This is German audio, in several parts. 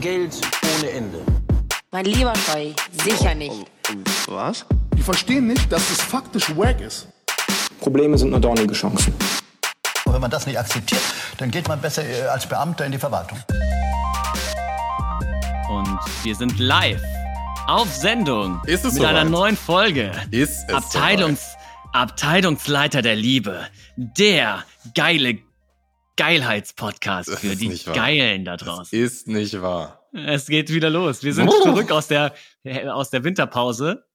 Geld ohne Ende. Mein lieber Scheu, sicher nicht. Was? Die verstehen nicht, dass es faktisch wack ist. Probleme sind nur dornige Chancen. Und wenn man das nicht akzeptiert, dann geht man besser äh, als Beamter in die Verwaltung. Und wir sind live auf Sendung Ist es mit soweit? einer neuen Folge. Ist es Abteilungs Abteilungsleiter der Liebe. Der geile Geilheitspodcast Das für die wahr. Geilen da Das draußen. ist nicht wahr. Es geht wieder los. Wir sind Oh. zurück aus der, aus der Winterpause.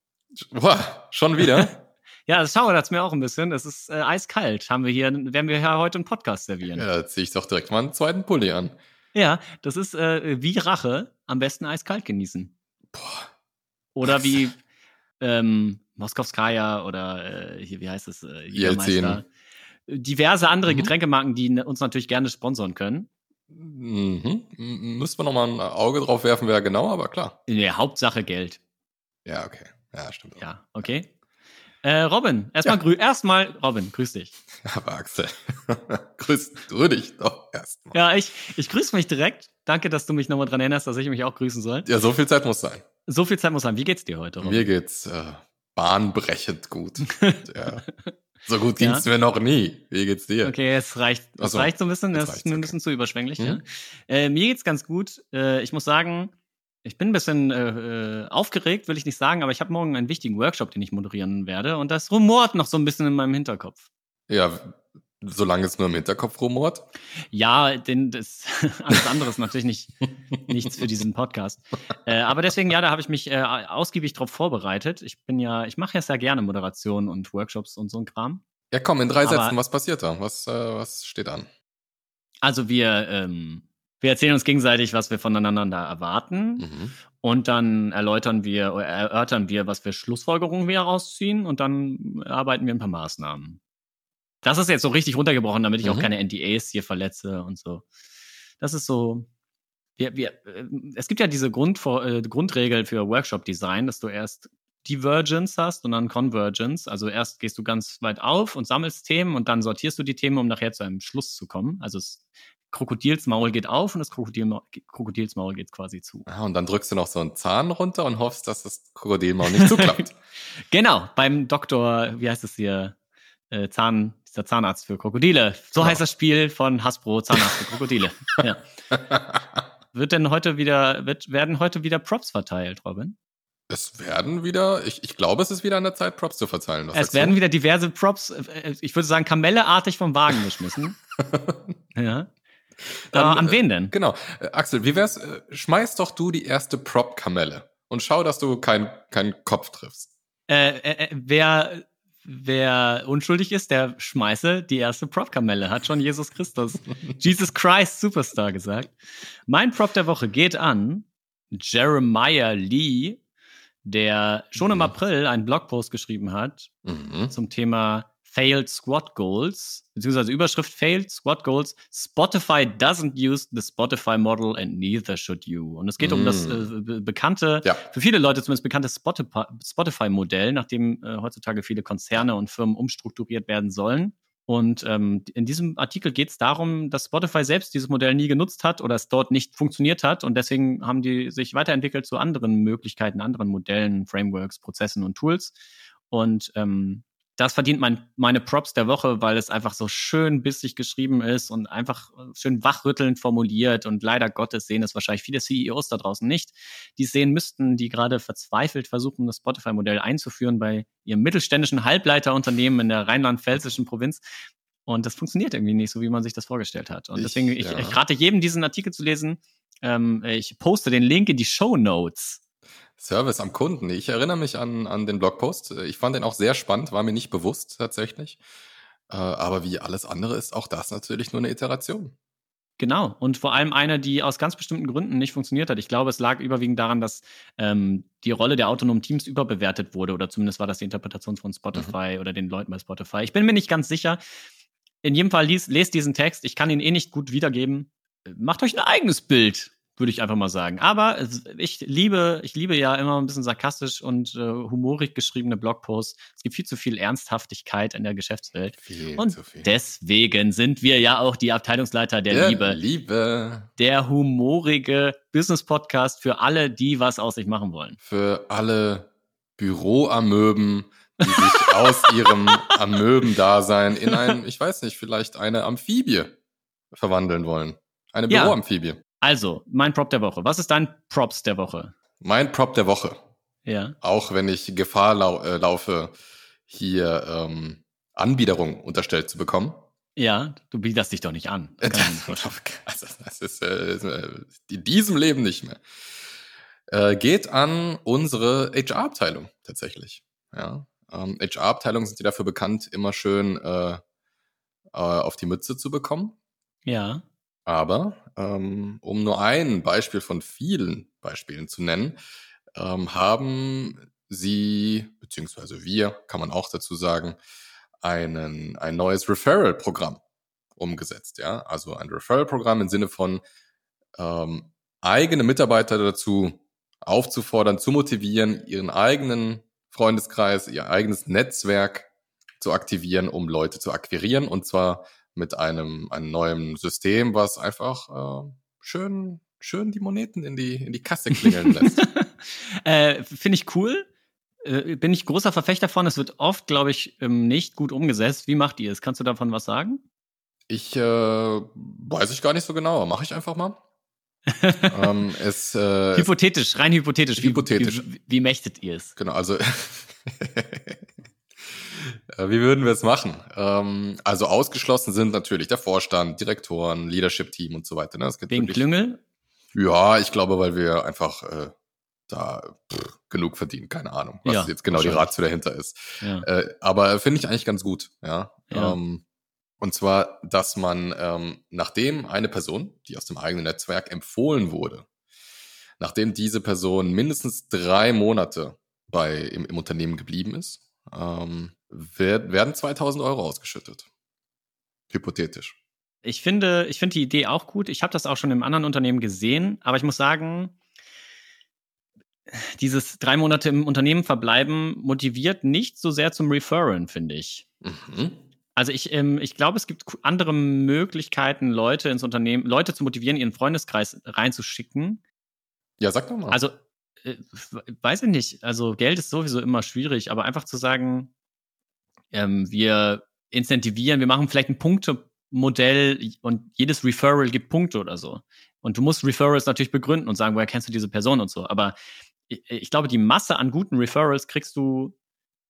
Boah, schon wieder? Ja, das schauert mir auch ein bisschen. Es ist äh, eiskalt. Haben wir hier, werden wir hier heute einen Podcast servieren. ja, da zieh ich doch direkt mal einen zweiten Pulli an. Ja, das ist äh, wie Rache, am besten eiskalt genießen. Boah. Oder wie ähm, Moskowskaja oder äh, hier, wie heißt es? Äh, Jägermeister. Diverse andere Mhm. Getränkemarken, die uns natürlich gerne sponsern können. Mhm. Müsste man noch mal ein Auge drauf werfen, wer genau, aber klar. In der Hauptsache Geld. Ja, okay. Ja, stimmt. auch. Ja, okay. Äh, Robin, erstmal grü erstmal, Robin, grüß dich. Aber Axel, grüß du dich doch erstmal. Ja, ich, ich grüße mich direkt. Danke, dass du mich nochmal dran erinnerst, dass ich mich auch grüßen soll. Ja, so viel Zeit muss sein. So viel Zeit muss sein. Wie geht's dir heute, Robin? Mir geht's äh, bahnbrechend gut. ja. So gut ging's Ja. mir noch nie. Wie geht's dir? Okay, es reicht, es so, reicht so ein bisschen, das ist reicht's, ein okay. bisschen zu überschwänglich. Mhm. Ja. Äh, mir geht's ganz gut. Äh, ich muss sagen, ich bin ein bisschen äh, äh, aufgeregt, will ich nicht sagen, aber ich habe morgen einen wichtigen Workshop, den ich moderieren werde und das rumort noch so ein bisschen in meinem Hinterkopf. Ja, solange es nur im Hinterkopf rumort. Ja, denn das alles andere ist natürlich nicht nichts für diesen Podcast. Äh, aber deswegen, ja, da habe ich mich äh, ausgiebig drauf vorbereitet. Ich bin ja, ich mache ja sehr gerne Moderation und Workshops und so ein Kram. Ja, komm, in drei Aber- Sätzen, was passiert da? Was, äh, was steht an? Also wir, ähm, wir erzählen uns gegenseitig, was wir voneinander erwarten. Mhm. Und dann erläutern wir, oder erörtern wir, was für Schlussfolgerungen wir herausziehen und dann erarbeiten wir ein paar Maßnahmen. Das ist jetzt so richtig runtergebrochen, damit ich auch Mhm. keine NDAs hier verletze und so. Das ist so. Wir, wir, äh, es gibt ja diese Grund, äh, Grundregel für Workshop-Design, dass du erst Divergence hast und dann Convergence. Also erst gehst du ganz weit auf und sammelst Themen und dann sortierst du die Themen, um nachher zu einem Schluss zu kommen. Also das Krokodilsmaul geht auf und das Krokodilma Krokodilsmaul geht quasi zu. Ah, und dann drückst du noch so einen Zahn runter und hoffst, dass das Krokodilmaul nicht zuklappt. Genau, beim Doktor, wie heißt es hier? Äh, Zahn, dieser Zahnarzt für Krokodile. So Genau. heißt das Spiel von Hasbro, Zahnarzt für Krokodile. ja. Wird denn heute wieder, wird, werden heute wieder Props verteilt, Robin? es werden wieder, ich, ich glaube, es ist wieder an der Zeit, Props zu verteilen. Was es werden du? wieder diverse Props, äh, ich würde sagen, kamelleartig vom Wagen geschmissen. ja. Dann, Aber an äh, wen denn? Genau. Äh, Axel, wie wär's? Äh, schmeiß doch du die erste Prop-Kamelle und schau, dass du keinen keinen Kopf triffst. Äh, äh, äh, wer, wer unschuldig ist, der schmeiße die erste Prop-Kamelle, hat schon Jesus Christus, Jesus Christ Superstar gesagt. Mein Prop der Woche geht an Jeremiah Lee, der schon im Mhm. April einen Blogpost geschrieben hat Mhm. zum Thema Failed Squad Goals, beziehungsweise Überschrift Failed Squad Goals. Spotify doesn't use the Spotify model and neither should you. Und es geht um das Mm. äh, be- bekannte, Ja. für viele Leute zumindest bekannte Spotify- Spotify-Modell, nachdem äh, heutzutage viele Konzerne und Firmen umstrukturiert werden sollen. Und ähm, in diesem Artikel geht es darum, dass Spotify selbst dieses Modell nie genutzt hat oder es dort nicht funktioniert hat. Und deswegen haben die sich weiterentwickelt zu anderen Möglichkeiten, anderen Modellen, Frameworks, Prozessen und Tools. Und ähm, das verdient mein, meine Props der Woche, weil es einfach so schön bissig geschrieben ist und einfach äh, schön wachrüttelnd formuliert. Und leider Gottes sehen es wahrscheinlich viele CEOs da draußen nicht, die es sehen müssten, die gerade verzweifelt versuchen, das Spotify-Modell einzuführen bei ihrem mittelständischen Halbleiterunternehmen in der rheinland-pfälzischen Provinz. Und das funktioniert irgendwie nicht so, wie man sich das vorgestellt hat. Und Ich- deswegen, ich, ja. ich rate jedem, diesen Artikel zu lesen. Ähm, ich poste den Link in die Show Notes. Service am Kunden. Ich erinnere mich an, an den Blogpost. Ich fand den auch sehr spannend, war mir nicht bewusst tatsächlich. Äh, aber wie alles andere ist auch das natürlich nur eine Iteration. Genau. Und vor allem eine, die aus ganz bestimmten Gründen nicht funktioniert hat. Ich glaube, es lag überwiegend daran, dass ähm, die Rolle der autonomen Teams überbewertet wurde. Oder zumindest war das die Interpretation von Spotify oder den Leuten bei Spotify. Ich bin mir nicht ganz sicher. In jedem Fall lies, lest diesen Text. Ich kann ihn eh nicht gut wiedergeben. Macht euch ein eigenes Bild. Würde ich einfach mal sagen. Aber ich liebe, ich liebe ja immer ein bisschen sarkastisch und äh, humorig geschriebene Blogposts. Es gibt viel zu viel Ernsthaftigkeit in der Geschäftswelt. Viel und zu viel. deswegen sind wir ja auch die Abteilungsleiter der Der Liebe. Liebe Der humorige Business-Podcast für alle, die was aus sich machen wollen. für alle Büroamöben, die sich aus ihrem Amöbendasein in ein, ich weiß nicht, vielleicht eine Amphibie verwandeln wollen. Eine Ja. Also, mein Prop der Woche. Was ist dein Props der Woche? Mein Prop der Woche. Ja. Auch wenn ich Gefahr lau äh, laufe, hier ähm, Anbiederung unterstellt zu bekommen. Ja, du biederst dich doch nicht an. Das also, das ist äh, ist, äh, in diesem Leben nicht mehr. Äh, geht an unsere HR-Abteilung tatsächlich. Ja, ähm, HR-Abteilungen sind ja dafür bekannt, immer schön äh, äh, auf die Mütze zu bekommen. Ja. Aber ähm, um nur ein Beispiel von vielen Beispielen zu nennen, ähm, haben sie, beziehungsweise wir, kann man auch dazu sagen, einen, ein neues Referral-Programm umgesetzt. Ja? Also ein Referral-Programm im Sinne von ähm, eigene Mitarbeiter dazu aufzufordern, zu motivieren, ihren eigenen Freundeskreis, ihr eigenes Netzwerk zu aktivieren, um Leute zu akquirieren. Und zwar mit einem, einem neuen System, was einfach äh, schön, schön die Moneten in die, in die Kasse klingeln lässt. äh, Finde ich cool. Äh, bin ich großer Verfechter von. Es wird oft, glaube ich, ähm, nicht gut umgesetzt. Wie macht ihr es? Kannst du davon was sagen? Ich äh, weiß ich gar nicht so genau, mache ich einfach mal. ähm, es, äh, hypothetisch, rein hypothetisch. Wie, Hypothetisch. Wie, wie mächtet ihr es? genau, also wie würden wir es machen? Ähm, also ausgeschlossen sind natürlich der Vorstand, Direktoren, Leadership-Team und so weiter. Ne? Wegen wirklich- Klüngel? Ja, ich glaube, weil wir einfach äh, da pff, genug verdienen. Keine Ahnung, was Ja, jetzt genau die. Ratio dahinter ist. Ja. Äh, aber finde ich eigentlich ganz gut, ja. Ja. Ähm, und zwar, dass man, ähm, nachdem eine Person, die aus dem eigenen Netzwerk empfohlen wurde, nachdem diese Person mindestens drei Monate bei im, im Unternehmen geblieben ist, ähm, werd, werden 2000 Euro ausgeschüttet. Hypothetisch. Ich finde, ich finde die Idee auch gut. Ich habe das auch schon im anderen Unternehmen gesehen, aber ich muss sagen, dieses drei Monate im Unternehmen verbleiben motiviert nicht so sehr zum Referen, finde ich. Mhm. Also ich, ähm, ich glaube, es gibt andere Möglichkeiten, Leute ins Unternehmen, Leute zu motivieren, ihren Freundeskreis reinzuschicken. Ja, sag doch mal. Also, weiß ich nicht. Also Geld ist sowieso immer schwierig, aber einfach zu sagen, ähm, wir incentivieren, wir machen vielleicht ein Punktemodell und jedes Referral gibt Punkte oder so. Und du musst Referrals natürlich begründen und sagen, woher kennst du diese Person und so. Aber ich, ich glaube, die Masse an guten Referrals kriegst du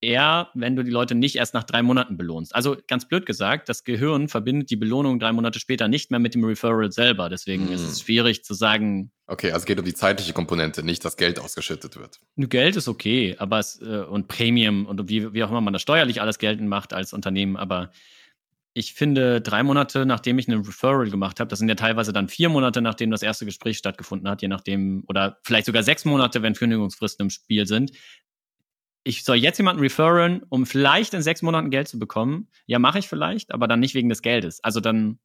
eher, wenn du die Leute nicht erst nach drei Monaten belohnst. Also ganz blöd gesagt, das Gehirn verbindet die Belohnung drei Monate später nicht mehr mit dem Referral selber. Deswegen Hm. ist es schwierig zu sagen, okay, also es geht um die zeitliche Komponente, nicht dass Geld ausgeschüttet wird. Geld ist okay, aber es, äh, und Premium und wie, wie auch immer man das steuerlich alles geltend macht als Unternehmen, aber ich finde, drei Monate, nachdem ich einen Referral gemacht habe, das sind ja teilweise dann vier Monate, nachdem das erste Gespräch stattgefunden hat, je nachdem, oder vielleicht sogar sechs Monate, wenn Kündigungsfristen im Spiel sind. Ich soll jetzt jemanden referen, um vielleicht in sechs Monaten Geld zu bekommen. Ja, mache ich vielleicht, aber dann nicht wegen des Geldes. Also dann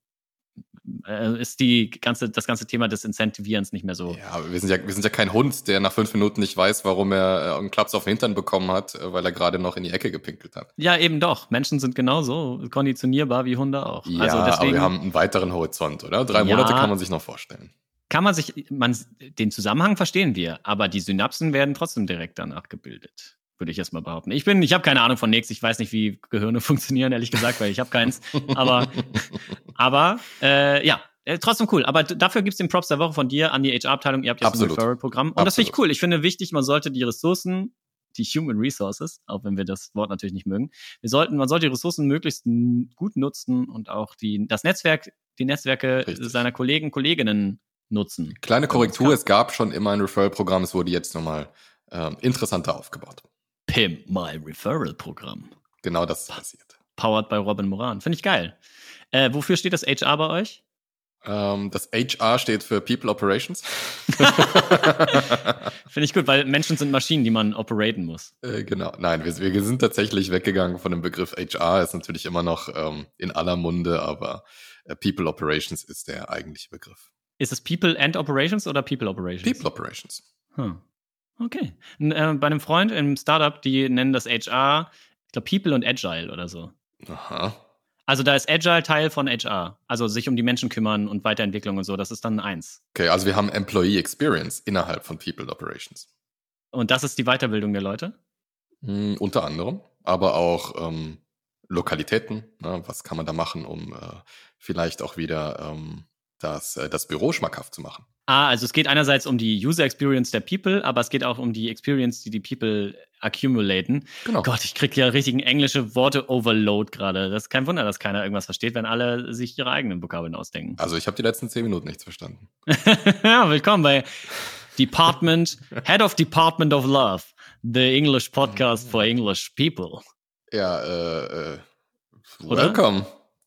äh, ist die ganze, das ganze Thema des Incentivierens nicht mehr so. Ja, aber wir sind ja, wir sind ja kein Hund, der nach fünf Minuten nicht weiß, warum er äh, einen Klaps auf den Hintern bekommen hat, äh, weil er gerade noch in die Ecke gepinkelt hat. Ja, eben doch. Menschen sind genauso konditionierbar wie Hunde auch. Ja, also aber deswegen wir haben einen weiteren Horizont, oder? Drei Ja. Monate kann man sich noch vorstellen. kann man sich, man, den Zusammenhang verstehen wir, aber die Synapsen werden trotzdem direkt danach gebildet, würde ich erstmal behaupten. Ich bin, ich habe keine Ahnung von nichts. Ich weiß nicht, wie Gehirne funktionieren, ehrlich gesagt, weil ich habe keins. Aber, aber äh, ja, äh, trotzdem cool. Aber dafür gibt's den Props der Woche von dir an die HR-Abteilung. Ihr habt jetzt ein Absolut. Referral-Programm. Und das finde ich Absolut. cool. Ich finde wichtig, man sollte die Ressourcen, die Human Resources, auch wenn wir das Wort natürlich nicht mögen, wir sollten, man sollte die Ressourcen möglichst gut nutzen und auch die, das Netzwerk, die Netzwerke Richtig. seiner Kollegen, Kolleginnen nutzen. Kleine Korrektur, es gab schon immer ein Referral-Programm, es wurde jetzt nochmal ähm, interessanter aufgebaut. Pimp My Referral Programm. Genau das ist passiert. Powered by Robin Moran. Finde ich geil. Äh, wofür steht das HR bei euch? Ähm, das HR steht für People Operations. Finde ich gut, weil Menschen sind Maschinen, die man operaten muss. Äh, genau, nein, wir, wir sind tatsächlich weggegangen von dem Begriff HR, ist natürlich immer noch ähm, in aller Munde, aber äh, People Operations ist der eigentliche Begriff. Ist es People and Operations oder People Operations? People Operations. Hm. Okay. N äh, bei einem Freund im Startup, die nennen das HR, ich glaube People und Agile oder so. Aha. Also da ist Agile Teil von HR. Also sich um die Menschen kümmern und Weiterentwicklung und so. Das ist dann eins. Okay, also wir haben Employee Experience innerhalb von People Operations. Und das ist die Weiterbildung der Leute? Mm, unter anderem, aber auch ähm, Lokalitäten. Ne? Was kann man da machen, um äh, vielleicht auch wieder ähm, das, äh, das Büro schmackhaft zu machen? Ah, also es geht einerseits um die User Experience der People, aber es geht auch um die Experience, die die People accumulaten. Genau. Gott, ich krieg ja richtigen englische Worte Overload gerade. Das ist kein Wunder, dass keiner irgendwas versteht, wenn alle sich ihre eigenen Vokabeln ausdenken. Also ich habe die letzten zehn Minuten nichts verstanden. ja, willkommen bei Department, Head of Department of Love, the English podcast for English people. Ja, äh, äh, Oder?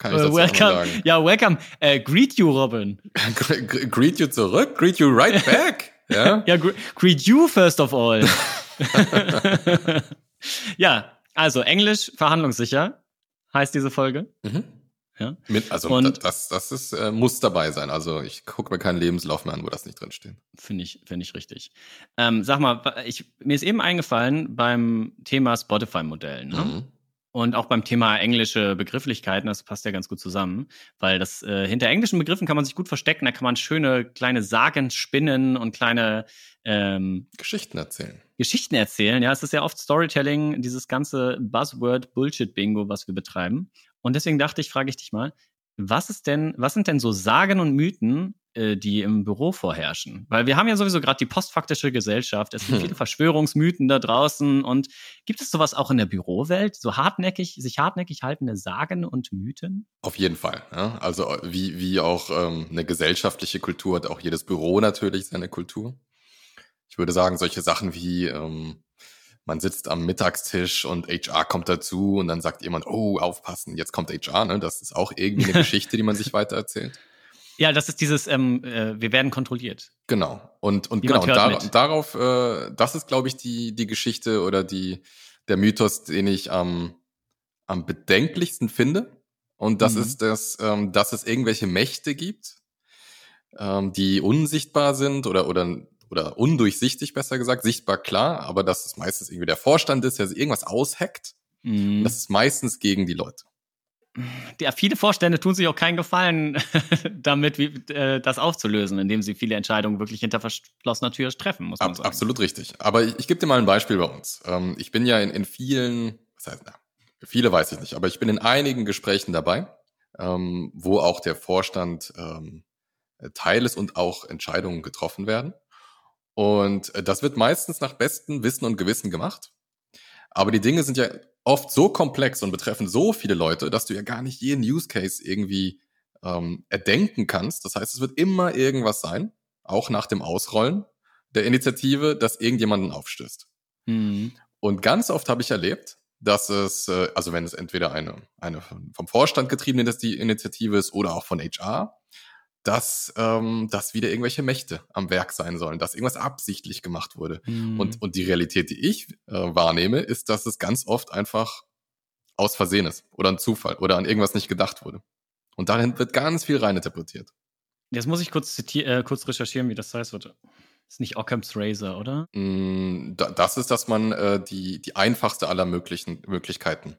Kann ich Uh, welcome. sagen. Ja, welcome. Äh, greet you, Robin. Gre- gre- Greet you zurück, greet you right back. ja? Ja, gre greet you first of all. ja, also Englisch verhandlungssicher heißt diese Folge. Mhm. Ja. Mit, also Und- das, das ist, äh, muss dabei sein. Also ich gucke mir keinen Lebenslauf mehr an, wo das nicht drin steht. Finde ich, finde ich richtig. Ähm, sag mal, ich, mir ist eben eingefallen beim Thema Spotify-Modell, ne? Mhm. Und auch beim Thema englische Begrifflichkeiten, das passt ja ganz gut zusammen, weil das äh, hinter englischen Begriffen kann man sich gut verstecken, da kann man schöne kleine Sagen spinnen und kleine ähm, Geschichten erzählen. Geschichten erzählen. Ja, es ist ja oft Storytelling, dieses ganze Buzzword-Bullshit-Bingo, was wir betreiben. Und deswegen dachte ich, frage ich dich mal, was ist denn, was sind denn so Sagen und Mythen, äh, die im Büro vorherrschen? Weil wir haben ja sowieso gerade die postfaktische Gesellschaft. Es gibt Hm. viele Verschwörungsmythen da draußen. Und gibt es sowas auch in der Bürowelt? So hartnäckig, sich hartnäckig haltende Sagen und Mythen? Auf jeden Fall. Ja? Also äh, wie, wie auch ähm, eine gesellschaftliche Kultur hat auch jedes Büro natürlich seine Kultur. Ich würde sagen, solche Sachen wie ähm, man sitzt am Mittagstisch und HR kommt dazu und dann sagt jemand, oh, aufpassen, jetzt kommt HR. Ne? Das ist auch irgendwie eine Geschichte, die man sich weitererzählt. Ja, das ist dieses, ähm, äh, wir werden kontrolliert. Genau. Und, und Jemand genau, dar mit. darauf, äh, das ist, glaube ich, die, die Geschichte oder die, der Mythos, den ich am, am bedenklichsten finde. Und das Mhm. ist das, ähm, dass es irgendwelche Mächte gibt, ähm, die unsichtbar sind oder, oder, oder undurchsichtig, besser gesagt, sichtbar klar, aber dass es meistens irgendwie der Vorstand ist, der sich irgendwas aushackt. Mhm. Das ist meistens gegen die Leute. Ja, viele Vorstände tun sich auch keinen Gefallen damit, wie, äh, das aufzulösen, indem sie viele Entscheidungen wirklich hinter verschlossener Tür treffen, muss man Ab, sagen. absolut richtig. Aber ich, ich gebe dir mal ein Beispiel bei uns. Ähm, ich bin ja in, in vielen, was heißt, na, viele weiß ich nicht, aber ich bin in einigen Gesprächen dabei, ähm, wo auch der Vorstand ähm, Teil ist und auch Entscheidungen getroffen werden. Und äh, das wird meistens nach bestem Wissen und Gewissen gemacht. Aber die Dinge sind ja oft so komplex und betreffen so viele Leute, dass du ja gar nicht jeden Use Case irgendwie ähm, erdenken kannst. Das heißt, es wird immer irgendwas sein, auch nach dem Ausrollen der Initiative, dass irgendjemanden aufstößt. Mhm. Und ganz oft habe ich erlebt, dass es, äh, also wenn es entweder eine, eine vom Vorstand getriebene die Initiative ist oder auch von HR, dass, ähm, dass wieder irgendwelche Mächte am Werk sein sollen, dass irgendwas absichtlich gemacht wurde. Mhm. Und, und die Realität, die ich äh, wahrnehme, ist, dass es ganz oft einfach aus Versehen ist oder ein Zufall oder an irgendwas nicht gedacht wurde. Und darin wird ganz viel reininterpretiert. Jetzt muss ich kurz, äh, kurz recherchieren, wie das heißt. Warte. Ist nicht Occam's Razor, oder? Mm, da- Das ist, dass man äh, die, die einfachste aller möglichen Möglichkeiten.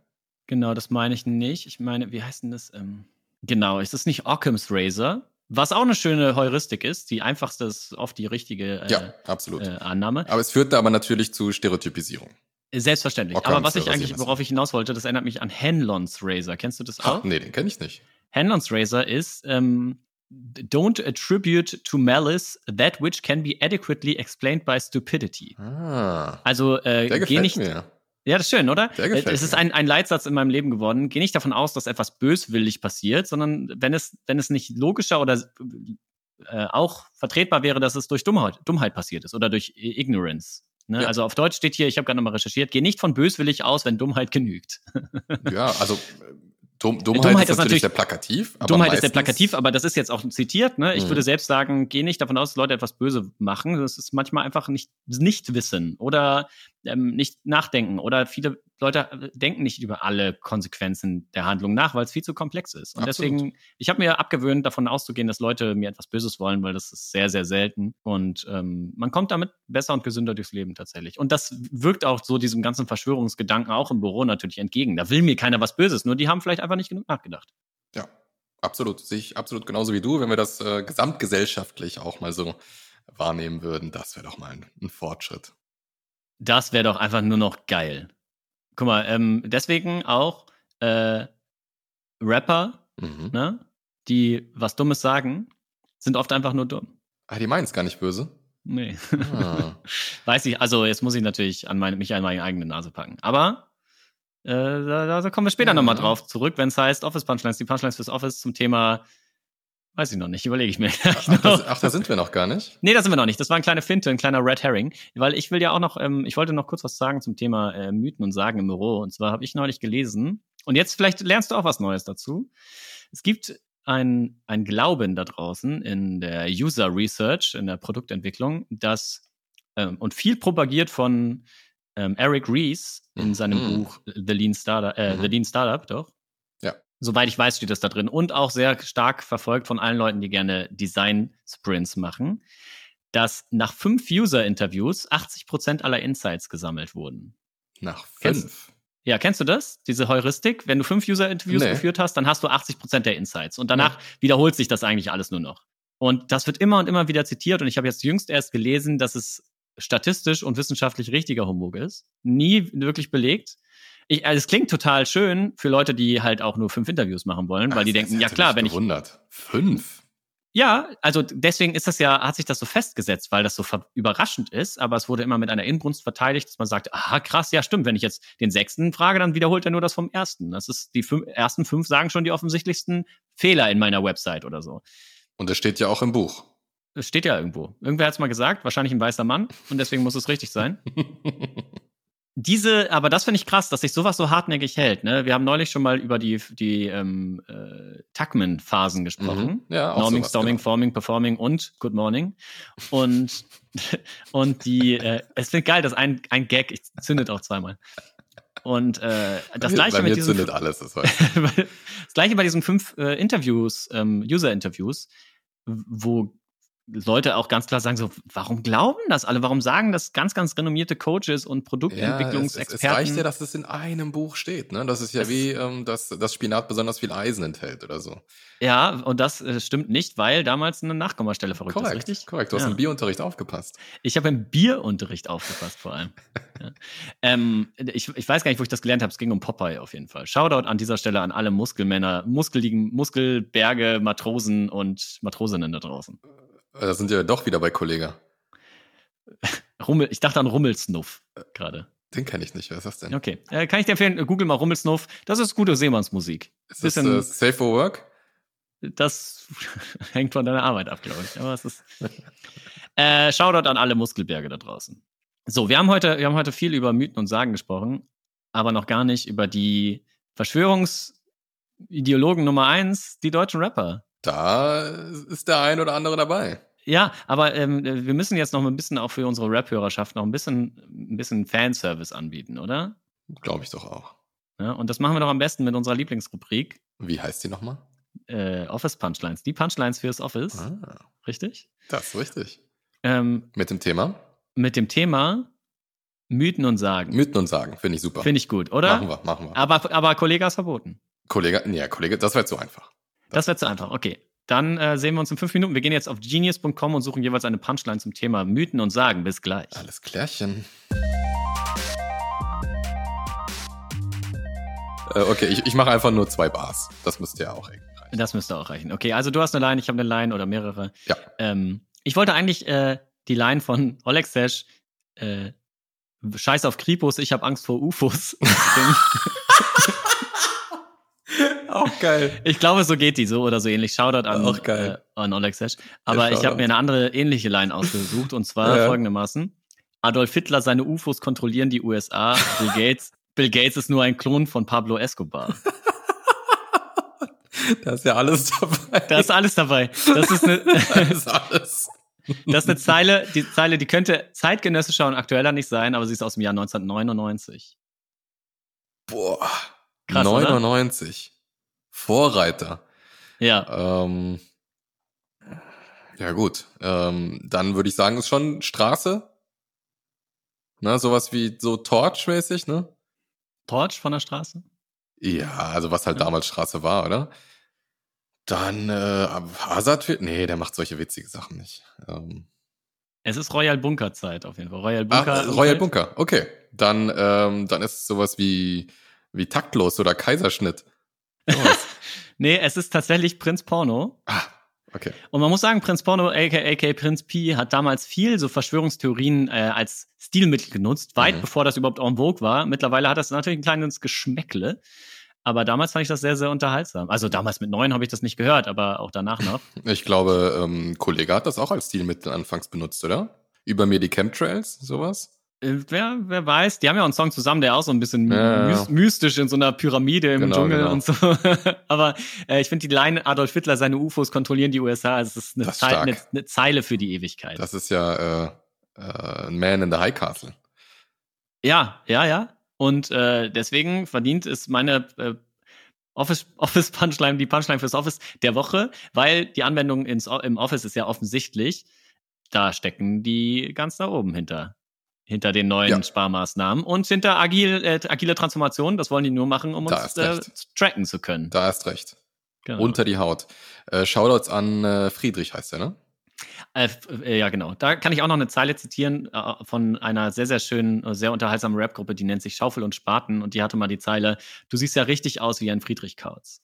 Genau, das meine ich nicht. Ich meine, wie heißt denn das? Ähm, genau, ist das nicht Occam's Razor? Was auch eine schöne Heuristik ist. Die einfachste ist oft die richtige äh, Ja, absolut. äh, Annahme. Aber es führt da aber natürlich zu Stereotypisierung. Selbstverständlich. Occam's Aber was ich eigentlich, worauf ich hinaus wollte, das erinnert mich an Hanlons Razor. Kennst du das Ha, auch? nee, den kenne ich nicht. Hanlon's Razor ist ähm, Don't attribute to malice that which can be adequately explained by stupidity. Ah, Also äh, geh nicht. mir. Ja, das ist schön, oder? Der gefällt es ist ein, ein Leitsatz in meinem Leben geworden. Geh nicht davon aus, dass etwas böswillig passiert, sondern wenn es, wenn es nicht logischer oder äh, auch vertretbar wäre, dass es durch Dummheit, Dummheit passiert ist oder durch Ignorance. Ne? Ja. Also auf Deutsch steht hier, ich habe gerade nochmal recherchiert, geh nicht von böswillig aus, wenn Dummheit genügt. Ja, also äh, Dumm, Dummheit, Dummheit ist natürlich sehr plakativ. Aber Dummheit ist meistens- plakativ, aber das ist jetzt auch zitiert. Ne? Ich Mhm. würde selbst sagen, geh nicht davon aus, dass Leute etwas böse machen. Das ist manchmal einfach nicht, nicht wissen oder ähm, nicht nachdenken oder viele Leute äh, denken nicht über alle Konsequenzen der Handlung nach, weil es viel zu komplex ist. Und Absolut. deswegen, ich habe mir abgewöhnt, davon auszugehen, dass Leute mir etwas Böses wollen, weil das ist sehr, sehr selten. Und ähm, man kommt damit besser und gesünder durchs Leben tatsächlich. Und das wirkt auch so diesem ganzen Verschwörungsgedanken auch im Büro natürlich entgegen. Da will mir keiner was Böses, nur die haben vielleicht einfach nicht genug nachgedacht. Ja, absolut. Sehe ich absolut genauso wie du. Wenn wir das äh, gesamtgesellschaftlich auch mal so wahrnehmen würden, das wäre doch mal ein, ein Fortschritt. Das wäre doch einfach nur noch geil. Guck mal, ähm, deswegen auch äh, Rapper, Mhm. ne, die was Dummes sagen, sind oft einfach nur dumm. Ah, die meinen es gar nicht böse. Nee. Ah. Weiß ich, also jetzt muss ich natürlich an meine, mich an meine eigene Nase packen. Aber äh, da, da kommen wir später Ja. nochmal drauf zurück, wenn es heißt Office Punchlines, die Punchlines fürs Office zum Thema, weiß ich noch nicht, überlege ich mir. Ach, das, ach, da sind wir noch gar nicht. Nee, da sind wir noch nicht. Das war ein kleiner Finte, ein kleiner Red Herring. Weil ich will ja auch noch, ähm, ich wollte noch kurz was sagen zum Thema äh, Mythen und Sagen im Büro. Und zwar habe ich neulich gelesen, und jetzt vielleicht lernst du auch was Neues dazu. Es gibt ein, ein Glauben da draußen in der User Research, in der Produktentwicklung, dass, ähm, und viel propagiert von ähm, Eric Rees in seinem Mhm. Buch The Lean Startup, äh, Mhm. The Lean Startup, doch. Soweit ich weiß, steht das da drin. Und auch sehr stark verfolgt von allen Leuten, die gerne Design-Sprints machen, dass nach fünf User-Interviews 80% aller Insights gesammelt wurden. Nach Kennst- fünf. Ja, kennst du das? Diese Heuristik? Wenn du fünf User-Interviews Nee. geführt hast, dann hast du 80% der Insights. Und danach wiederholt sich das eigentlich alles nur noch. Und das wird immer und immer wieder zitiert. Und ich habe jetzt jüngst erst gelesen, dass es statistisch und wissenschaftlich richtiger Humbug ist. Nie wirklich belegt. Ich, also es klingt total schön für Leute, die halt auch nur fünf Interviews machen wollen, weil die denken, ja klar, wenn ich gewundert. Fünf? ja, also deswegen ist das ja, hat sich das so festgesetzt, weil das so überraschend ist, aber es wurde immer mit einer Inbrunst verteidigt, dass man sagt, aha, krass, ja, stimmt, wenn ich jetzt den sechsten frage, dann wiederholt er nur das vom ersten. Das ist, die fünf, ersten fünf sagen schon die offensichtlichsten Fehler in meiner Website oder so. Und das steht ja auch im Buch. Das steht ja irgendwo. Irgendwer hat es mal gesagt, wahrscheinlich ein weißer Mann und deswegen muss es richtig sein. Diese, aber das finde ich krass, dass sich sowas so hartnäckig hält. Ne? Wir haben neulich schon mal über die, die ähm, äh, Tuckman-Phasen gesprochen. Mhm. Ja, auch Norming, sowas, Storming, genau. Forming, Performing und Good Morning. Und, und die, äh, es finde geil, dass ein, ein Gag, ich zündet auch zweimal. Und äh, das Bei- gleiche Bei mir mit diesem, alles. Das das gleiche bei diesen fünf äh, Interviews, ähm, User-Interviews, wo Leute auch ganz klar sagen so, warum glauben das alle? Warum sagen das ganz, ganz renommierte Coaches und Ja, es, es, Produktentwicklungsexperten? es reicht ja, dass es in einem Buch steht. Ne? Das ist ja Es- wie, ähm, dass das Spinat besonders viel Eisen enthält oder so. Ja, und das äh, stimmt nicht, weil damals eine Nachkommastelle verrückt ist, Korrekt, richtig? korrekt. Du hast Ja. im Bierunterricht aufgepasst. Ich habe im Bierunterricht aufgepasst vor allem. ja. ähm, ich, ich weiß gar nicht, wo ich das gelernt habe. Es ging um Popeye auf jeden Fall. Shoutout an dieser Stelle an alle Muskelmänner, muskeligen Muskelberge, Matrosen und Matrosinnen da draußen. Äh, Da sind wir doch wieder bei Kollega. Rummel, ich dachte an Rummelsnuff gerade. Den kenne ich nicht. Wer ist das denn? Okay. Äh, kann ich dir empfehlen, google mal Rummelsnuff. Das ist gute Seemannsmusik. Ist das bisschen- äh, Safe for Work? Das hängt von deiner Arbeit ab, glaube ich. Aber es ist. Äh, Shoutout an alle Muskelberge da draußen. So, wir haben heute, wir haben heute viel über Mythen und Sagen gesprochen, aber noch gar nicht über die Verschwörungsideologen Nummer eins, die deutschen Rapper. Da ist der ein oder andere dabei. Ja, aber ähm, wir müssen jetzt noch ein bisschen auch für unsere Rap-Hörerschaft noch ein bisschen, ein bisschen Fanservice anbieten, oder? Glaube ich doch auch. Ja, und das machen wir doch am besten mit unserer Lieblingsrubrik, Wie heißt die nochmal? äh, Office Punchlines. Die Punchlines fürs Office, Ah, richtig? das ist richtig. Ähm, Mit dem Thema mit dem Thema Mythen und Sagen. Mythen und Sagen. Finde ich super. Finde ich gut, oder? Machen wir, machen wir. Aber, aber Kollege ist verboten. Kollege, ja, Kollege, das wäre zu einfach. Das wird zu einfach. Okay. Dann äh, sehen wir uns in fünf Minuten. Wir gehen jetzt auf genius.com und suchen jeweils eine Punchline zum Thema Mythen und Sagen. Bis gleich. Alles klärchen. Äh, okay, ich, ich mache einfach nur zwei Bars. Das müsste ja auch reichen. Das müsste auch reichen. Okay, also du hast eine Line, ich habe eine Line oder mehrere. Ja. Ähm, ich wollte eigentlich äh, die Line von Oleg Sesh, äh, Scheiß auf Kripos, ich habe Angst vor UFOs. Auch geil. ich glaube, so geht die, so oder so ähnlich. Shoutout an, Auch geil. Äh, an Oleg Sesh. Aber ich habe mir eine andere ähnliche Line ausgesucht und zwar Ja. folgendermaßen. Adolf Hitler, seine UFOs kontrollieren die USA. Bill Gates, Bill Gates ist nur ein Klon von Pablo Escobar. Da ist ja alles dabei. Da ist alles dabei. Das ist eine, Da ist alles. das ist eine Zeile, die Zeile, die könnte zeitgenössischer und aktueller nicht sein, aber sie ist aus dem Jahr 1999. Boah. Krass, oder? 99. Vorreiter. Ja. Ähm, ja, gut. Ähm, dann würde ich sagen, ist schon Straße. Ne, sowas wie so Torch-mäßig, ne? Torch von der Straße? Ja, also was halt damals Straße war, oder? Dann äh, Hazard wird. Nee, der macht solche witzige Sachen nicht. Ähm, Es ist Royal Bunker Zeit auf jeden Fall. Royal ah, Bunker. äh, Royal Bunker, okay. Dann, ähm, dann ist es sowas wie, wie taktlos oder Kaiserschnitt. Nee, es ist tatsächlich Prinz Porno. ah, okay. Und man muss sagen, Prinz Porno, aka, Prinz Pi, hat damals viel so Verschwörungstheorien äh, als Stilmittel genutzt, weit Mhm. bevor das überhaupt en vogue war. Mittlerweile hat das natürlich ein kleines Geschmäckle. Aber damals fand ich das sehr, sehr unterhaltsam. Also damals mit neun habe ich das nicht gehört, aber auch danach noch. Ich glaube, ähm, ein Kollege hat das auch als Stilmittel anfangs benutzt, oder? Über mir die Chemtrails, sowas? Äh, wer, wer weiß, die haben ja auch einen Song zusammen, der auch so ein bisschen Ja, mys- mystisch in so einer Pyramide im Genau, Dschungel genau. und so. Aber äh, ich finde die Line, Adolf Hitler, seine UFOs kontrollieren die USA, also es ist eine, Das ist Zei stark. eine, eine Zeile für die Ewigkeit. Das ist ja äh, äh, ein Man in the High Castle. Ja, ja, ja. Und äh, deswegen verdient es meine äh, Office, Office Punchline, die Punchline fürs Office der Woche, weil die Anwendung ins, im Office ist ja offensichtlich, da stecken die ganz da oben hinter. Hinter den neuen Ja. Sparmaßnahmen und hinter agil, äh, agile Transformation. Das wollen die nur machen, um Da uns äh, tracken zu können. Da hast recht. Genau. Unter die Haut. Äh, Shoutouts an äh, Friedrich heißt er, ne? Äh, äh, ja, genau. Da kann ich auch noch eine Zeile zitieren äh, von einer sehr, sehr schönen, sehr unterhaltsamen Rap-Gruppe, die nennt sich Schaufel und Spaten und die hatte mal die Zeile, du siehst ja richtig aus wie ein Friedrich Kautz.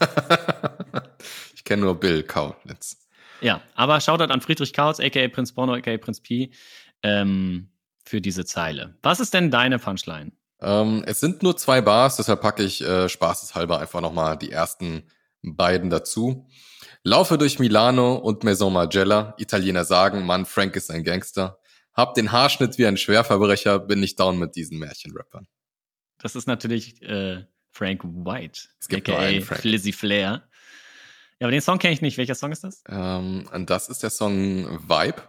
ich kenne nur Bill Kaulitz. Ja, aber Shoutout an Friedrich Kautz, aka Prinz Porno, aka Prinz Pi, ähm, für diese Zeile. Was ist denn deine Punchline? Ähm, es sind nur zwei Bars, deshalb packe ich äh, spaßeshalber einfach nochmal die ersten beiden dazu. Laufe durch Milano und Maison Margiela. Italiener sagen, Mann, Frank ist ein Gangster. Hab den Haarschnitt wie ein Schwerverbrecher, bin nicht down mit diesen Märchenrappern. Das ist natürlich äh, Frank White, Es gibt aka nur einen Frank. Flizzy Flair. Ja, aber den Song kenne ich nicht. Welcher Song ist das? Ähm, und das ist der Song Vibe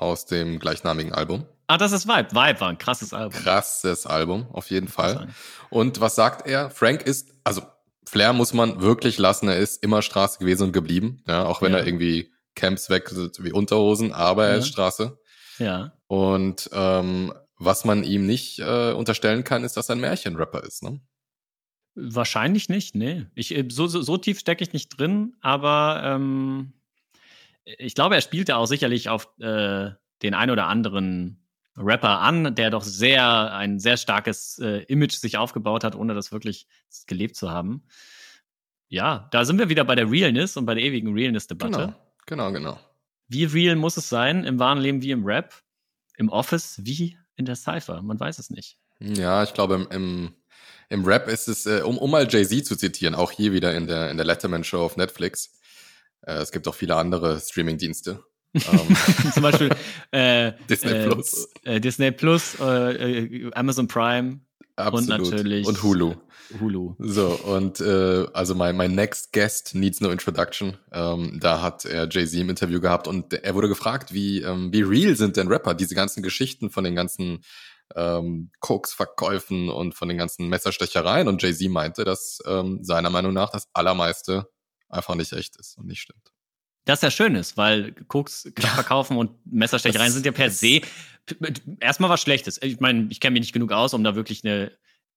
aus dem gleichnamigen Album. Ah, das ist Vibe. Vibe war ein krasses Album. Krasses Album, auf jeden Fall. Und was sagt er? Frank ist, also Flair muss man wirklich lassen, er ist immer Straße gewesen und geblieben. Ja, auch wenn Ja. er irgendwie Camps wechselt wie Unterhosen, aber er Ja. ist Straße. Ja. Und ähm, was man ihm nicht äh, unterstellen kann, ist, dass er ein Märchenrapper ist. Ne? Wahrscheinlich nicht, nee. Ich, äh, so, so, so tief stecke ich nicht drin, aber ähm, ich glaube, er spielte auch sicherlich auf äh, den ein oder anderen Rapper an, der doch sehr, ein sehr starkes äh, Image sich aufgebaut hat, ohne das wirklich gelebt zu haben. Ja, da sind wir wieder bei der Realness und bei der ewigen Realness-Debatte. Genau, genau, genau. Wie real muss es sein, im wahren Leben wie im Rap, im Office wie in der Cypher? Man weiß es nicht. Ja, ich glaube, im, im, im Rap ist es, äh, um, um mal Jay-Z zu zitieren, auch hier wieder in der, in der Letterman-Show auf Netflix. Äh, es gibt auch viele andere Streaming-Dienste. ähm, Zum Beispiel äh, Disney äh, Plus. Äh, Disney Plus, äh, äh, Amazon Prime absolut. natürlich- Und Hulu. Hulu. So, und äh, also mein, mein next guest needs no introduction. Ähm, da hat er Jay-Z im Interview gehabt und er wurde gefragt, wie, ähm, wie real sind denn Rapper? Diese ganzen Geschichten von den ganzen ähm, Koks-Verkäufen und von den ganzen Messerstechereien. Und Jay-Z meinte, dass ähm, seiner Meinung nach das Allermeiste einfach nicht echt ist und nicht stimmt. Das ja schön ist, weil Koks verkaufen und Messerstechereien Das sind ja per se erstmal was Schlechtes. Ich meine, ich kenne mich nicht genug aus, um da wirklich eine,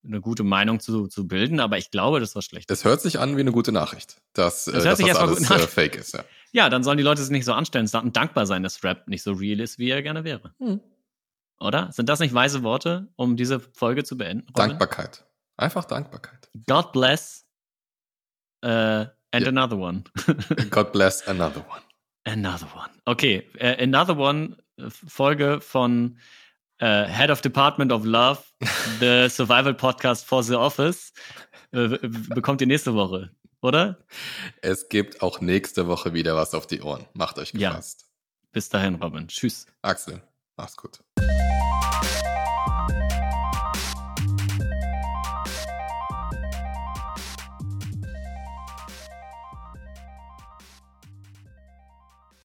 eine gute Meinung zu, zu bilden, aber ich glaube, das ist was Schlechtes. Es hört sich an wie eine gute Nachricht, dass, äh, hört dass sich das erstmal alles gut an. äh, fake ist. Ja. Ja, dann sollen die Leute sich nicht so anstellen und dankbar sein, dass Rap nicht so real ist, wie er gerne wäre. Hm. Oder? Sind das nicht weise Worte, um diese Folge zu beenden? Robin? Dankbarkeit. Einfach Dankbarkeit. God bless äh, and Ja. another one. God bless another one. Another one. Okay, äh, Another One, äh, Folge von äh, Head of Department of Love, the Survival Podcast for the Office, bekommt ihr nächste Woche, oder? Es gibt auch nächste Woche wieder was auf die Ohren. Macht euch Ja. gefasst. Bis dahin, Robin. Tschüss. Axel, mach's gut.